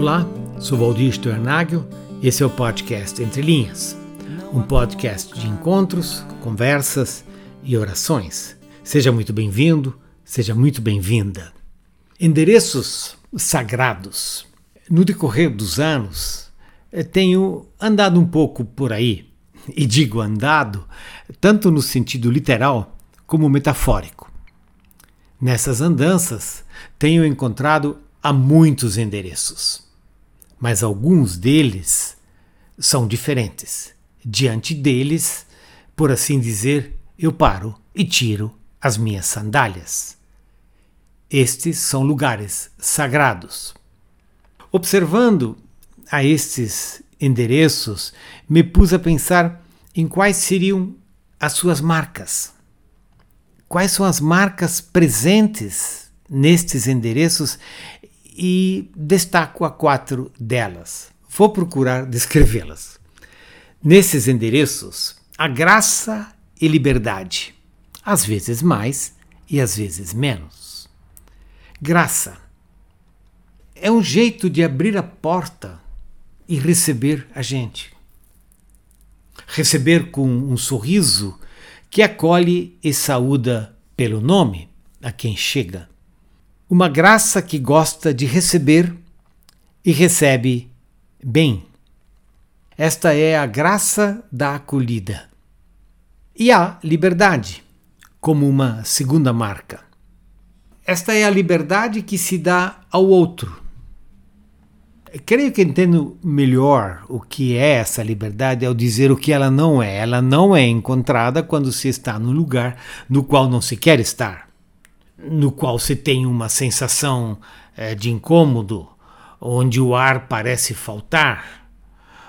Olá, sou Valdir Stornagel, esse é o podcast Entre Linhas, um podcast de encontros, conversas e orações. Seja muito bem-vindo, seja muito bem-vinda. Endereços sagrados. No decorrer dos anos, eh, tenho andado um pouco por aí, e digo andado tanto no sentido literal como metafórico. Nessas andanças, tenho encontrado há muitos endereços, mas alguns deles são diferentes. Diante deles, por assim dizer, eu paro e tiro as minhas sandálias. Estes são lugares sagrados. Observando a estes endereços, me pus a pensar em quais seriam as suas marcas. Quais são as marcas presentes nestes endereços e destaco a quatro delas. Vou procurar descrevê-las. Nesses endereços, a graça e liberdade, às vezes mais e às vezes menos. Graça é um jeito de abrir a porta e receber a gente. Receber com um sorriso que acolhe e saúda pelo nome a quem chega uma graça que gosta de receber e recebe bem. Esta é a graça da acolhida. E a liberdade, como uma segunda marca. Esta é a liberdade que se dá ao outro. Creio que entendo melhor o que é essa liberdade ao dizer o que ela não é. Ela não é encontrada quando se está no lugar no qual não se quer estar no qual se tem uma sensação é, de incômodo, onde o ar parece faltar,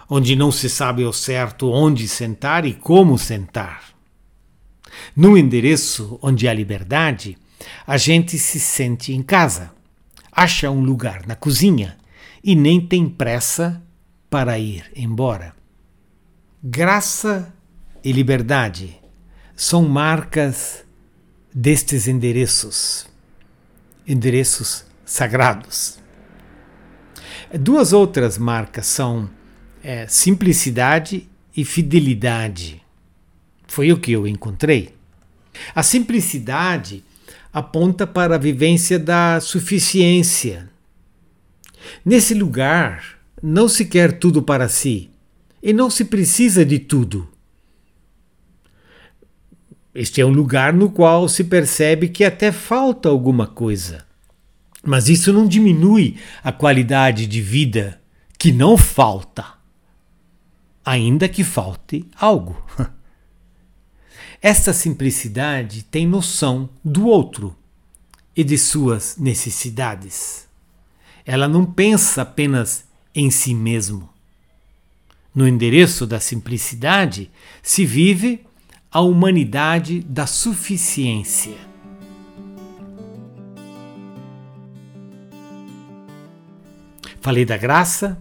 onde não se sabe ao certo onde sentar e como sentar. No endereço onde há liberdade, a gente se sente em casa, acha um lugar na cozinha e nem tem pressa para ir embora. Graça e liberdade são marcas destes endereços, endereços sagrados. Duas outras marcas são é, simplicidade e fidelidade. Foi o que eu encontrei. A simplicidade aponta para a vivência da suficiência. Nesse lugar, não se quer tudo para si e não se precisa de tudo. Este é um lugar no qual se percebe que até falta alguma coisa. Mas isso não diminui a qualidade de vida que não falta, ainda que falte algo. Esta simplicidade tem noção do outro e de suas necessidades. Ela não pensa apenas em si mesmo. No endereço da simplicidade se vive a humanidade da suficiência. Falei da graça,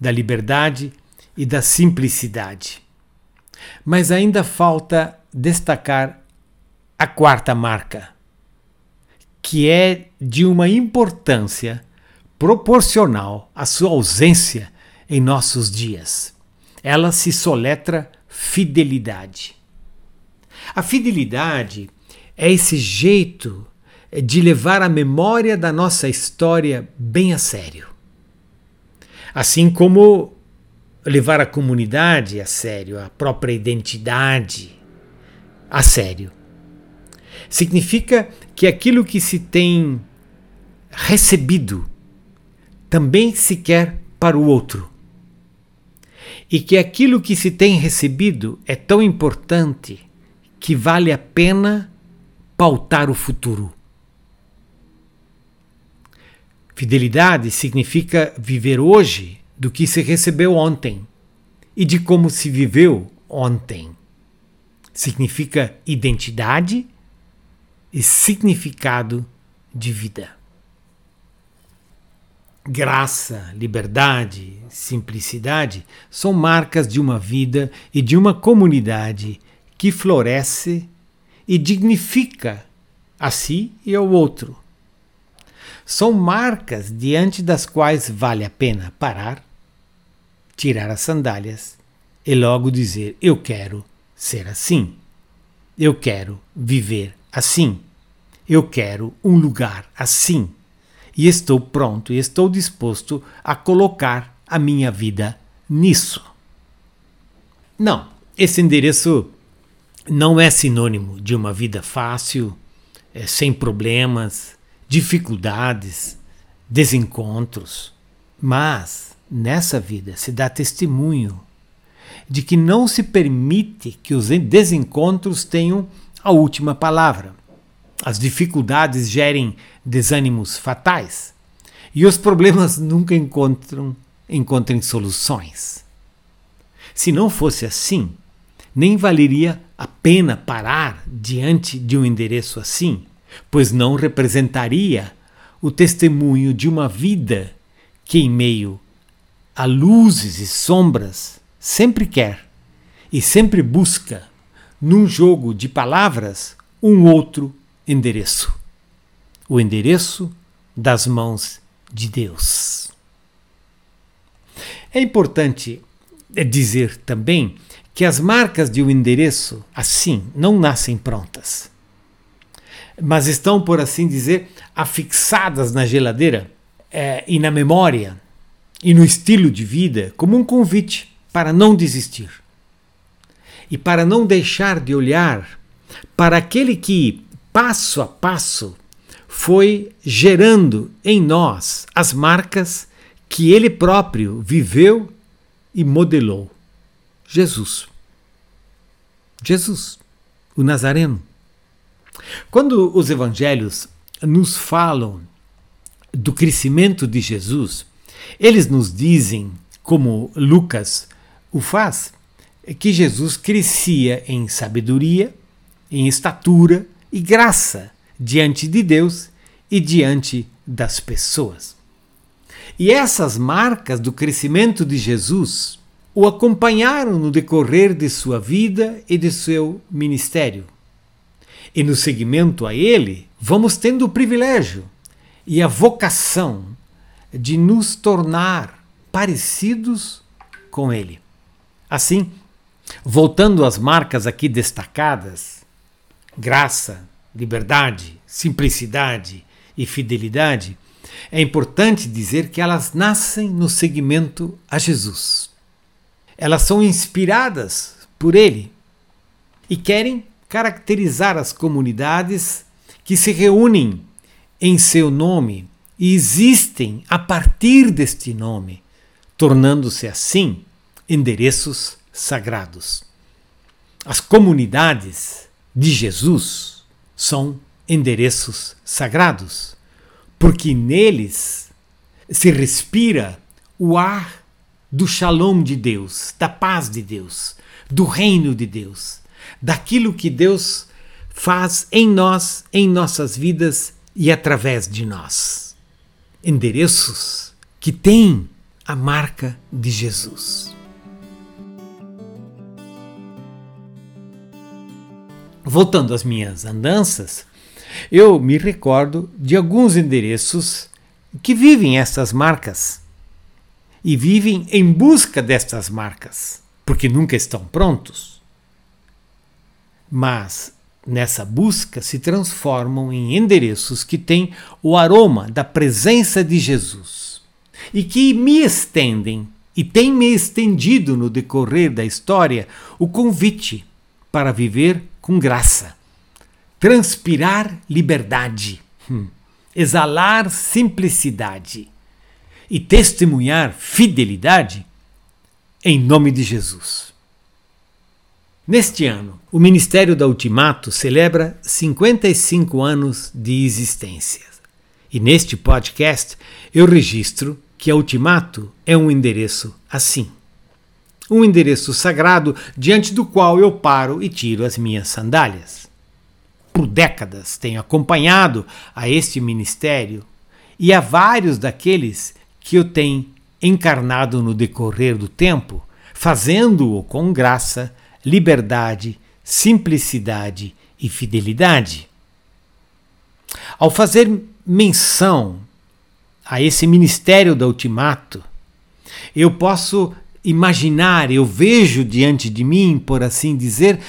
da liberdade e da simplicidade. Mas ainda falta destacar a quarta marca, que é de uma importância proporcional à sua ausência em nossos dias. Ela se soletra fidelidade. A fidelidade é esse jeito de levar a memória da nossa história bem a sério. Assim como levar a comunidade a sério, a própria identidade a sério. Significa que aquilo que se tem recebido também se quer para o outro. E que aquilo que se tem recebido é tão importante que vale a pena pautar o futuro. Fidelidade significa viver hoje do que se recebeu ontem e de como se viveu ontem. Significa identidade e significado de vida. Graça, liberdade, simplicidade são marcas de uma vida e de uma comunidade que floresce e dignifica a si e ao outro. são marcas diante das quais vale a pena parar, tirar as sandálias e logo dizer: Eu quero ser assim. Eu quero viver assim. Eu quero um lugar assim. E estou pronto e estou disposto a colocar a minha vida nisso. Não, esse endereço não é sinônimo de uma vida fácil, é, sem problemas, dificuldades, desencontros. Mas nessa vida se dá testemunho de que não se permite que os desencontros tenham a última palavra. As dificuldades gerem desânimos fatais e os problemas nunca encontram, encontrem soluções. Se não fosse assim, nem valeria a pena parar diante de um endereço assim, pois não representaria o testemunho de uma vida que, em meio a luzes e sombras, sempre quer e sempre busca, num jogo de palavras, um outro endereço. O endereço das mãos de Deus. É importante dizer também que as marcas de um endereço, assim, não nascem prontas, mas estão, por assim dizer, afixadas na geladeira é, e na memória e no estilo de vida como um convite para não desistir e para não deixar de olhar para aquele que, passo a passo, foi gerando em nós as marcas que ele próprio viveu e modelou. Jesus. Jesus, o Nazareno. Quando os evangelhos nos falam do crescimento de Jesus, eles nos dizem, como Lucas o faz, que Jesus crescia em sabedoria, em estatura e graça diante de Deus e diante das pessoas. E essas marcas do crescimento de Jesus o acompanharam no decorrer de sua vida e de seu ministério. E no seguimento a ele, vamos tendo o privilégio e a vocação de nos tornar parecidos com ele. Assim, voltando às marcas aqui destacadas, graça, liberdade, simplicidade e fidelidade, é importante dizer que elas nascem no seguimento a Jesus elas são inspiradas por ele e querem caracterizar as comunidades que se reúnem em seu nome e existem a partir deste nome, tornando-se assim endereços sagrados. As comunidades de Jesus são endereços sagrados, porque neles se respira o ar do shalom de Deus, da paz de Deus, do reino de Deus, daquilo que Deus faz em nós, em nossas vidas e através de nós. Endereços que têm a marca de Jesus. Voltando às minhas andanças, eu me recordo de alguns endereços que vivem essas marcas e vivem em busca destas marcas, porque nunca estão prontos. Mas nessa busca se transformam em endereços que têm o aroma da presença de Jesus e que me estendem e têm me estendido no decorrer da história o convite para viver com graça, transpirar liberdade, hum, exalar simplicidade e testemunhar fidelidade em nome de Jesus. Neste ano, o Ministério da Ultimato celebra 55 anos de existência. E neste podcast eu registro que a Ultimato é um endereço assim. Um endereço sagrado diante do qual eu paro e tiro as minhas sandálias. Por décadas tenho acompanhado a este ministério e a vários daqueles que o tem encarnado no decorrer do tempo, fazendo-o com graça, liberdade, simplicidade e fidelidade. Ao fazer menção a esse ministério da Ultimato, eu posso imaginar, eu vejo diante de mim, por assim dizer,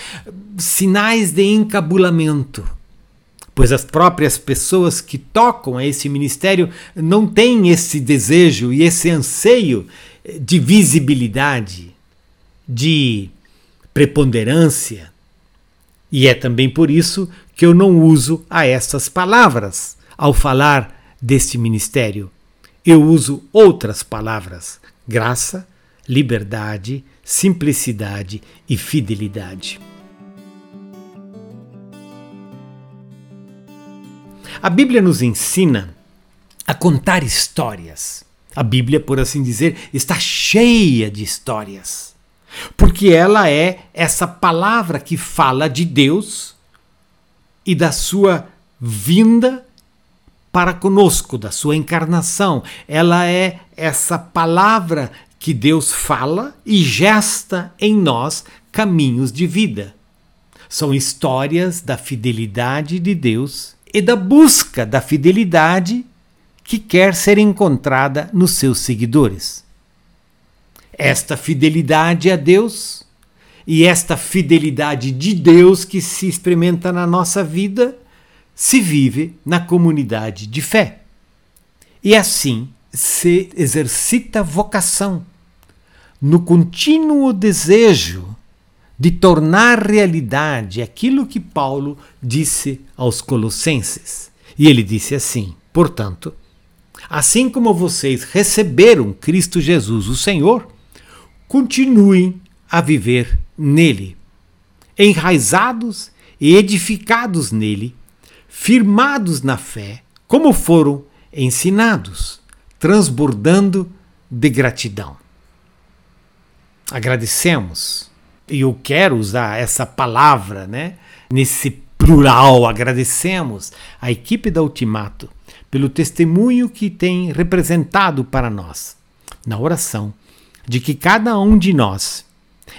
sinais de encabulamento. Pois as próprias pessoas que tocam a esse ministério não têm esse desejo e esse anseio de visibilidade, de preponderância. E é também por isso que eu não uso a essas palavras ao falar deste ministério. Eu uso outras palavras: graça, liberdade, simplicidade e fidelidade. A Bíblia nos ensina a contar histórias. A Bíblia, por assim dizer, está cheia de histórias. Porque ela é essa palavra que fala de Deus e da sua vinda para conosco, da sua encarnação. Ela é essa palavra que Deus fala e gesta em nós caminhos de vida. São histórias da fidelidade de Deus e da busca da fidelidade que quer ser encontrada nos seus seguidores. Esta fidelidade a Deus e esta fidelidade de Deus que se experimenta na nossa vida se vive na comunidade de fé. E assim se exercita vocação no contínuo desejo de tornar realidade aquilo que Paulo disse aos Colossenses. E ele disse assim: portanto, assim como vocês receberam Cristo Jesus, o Senhor, continuem a viver nele, enraizados e edificados nele, firmados na fé, como foram ensinados, transbordando de gratidão. Agradecemos, eu quero usar essa palavra, né, nesse plural, agradecemos a equipe da Ultimato pelo testemunho que tem representado para nós na oração de que cada um de nós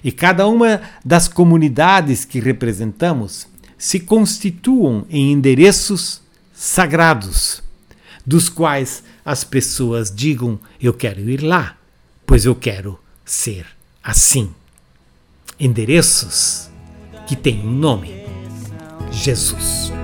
e cada uma das comunidades que representamos se constituam em endereços sagrados, dos quais as pessoas digam: Eu quero ir lá, pois eu quero ser assim. Endereços que têm um nome: Jesus.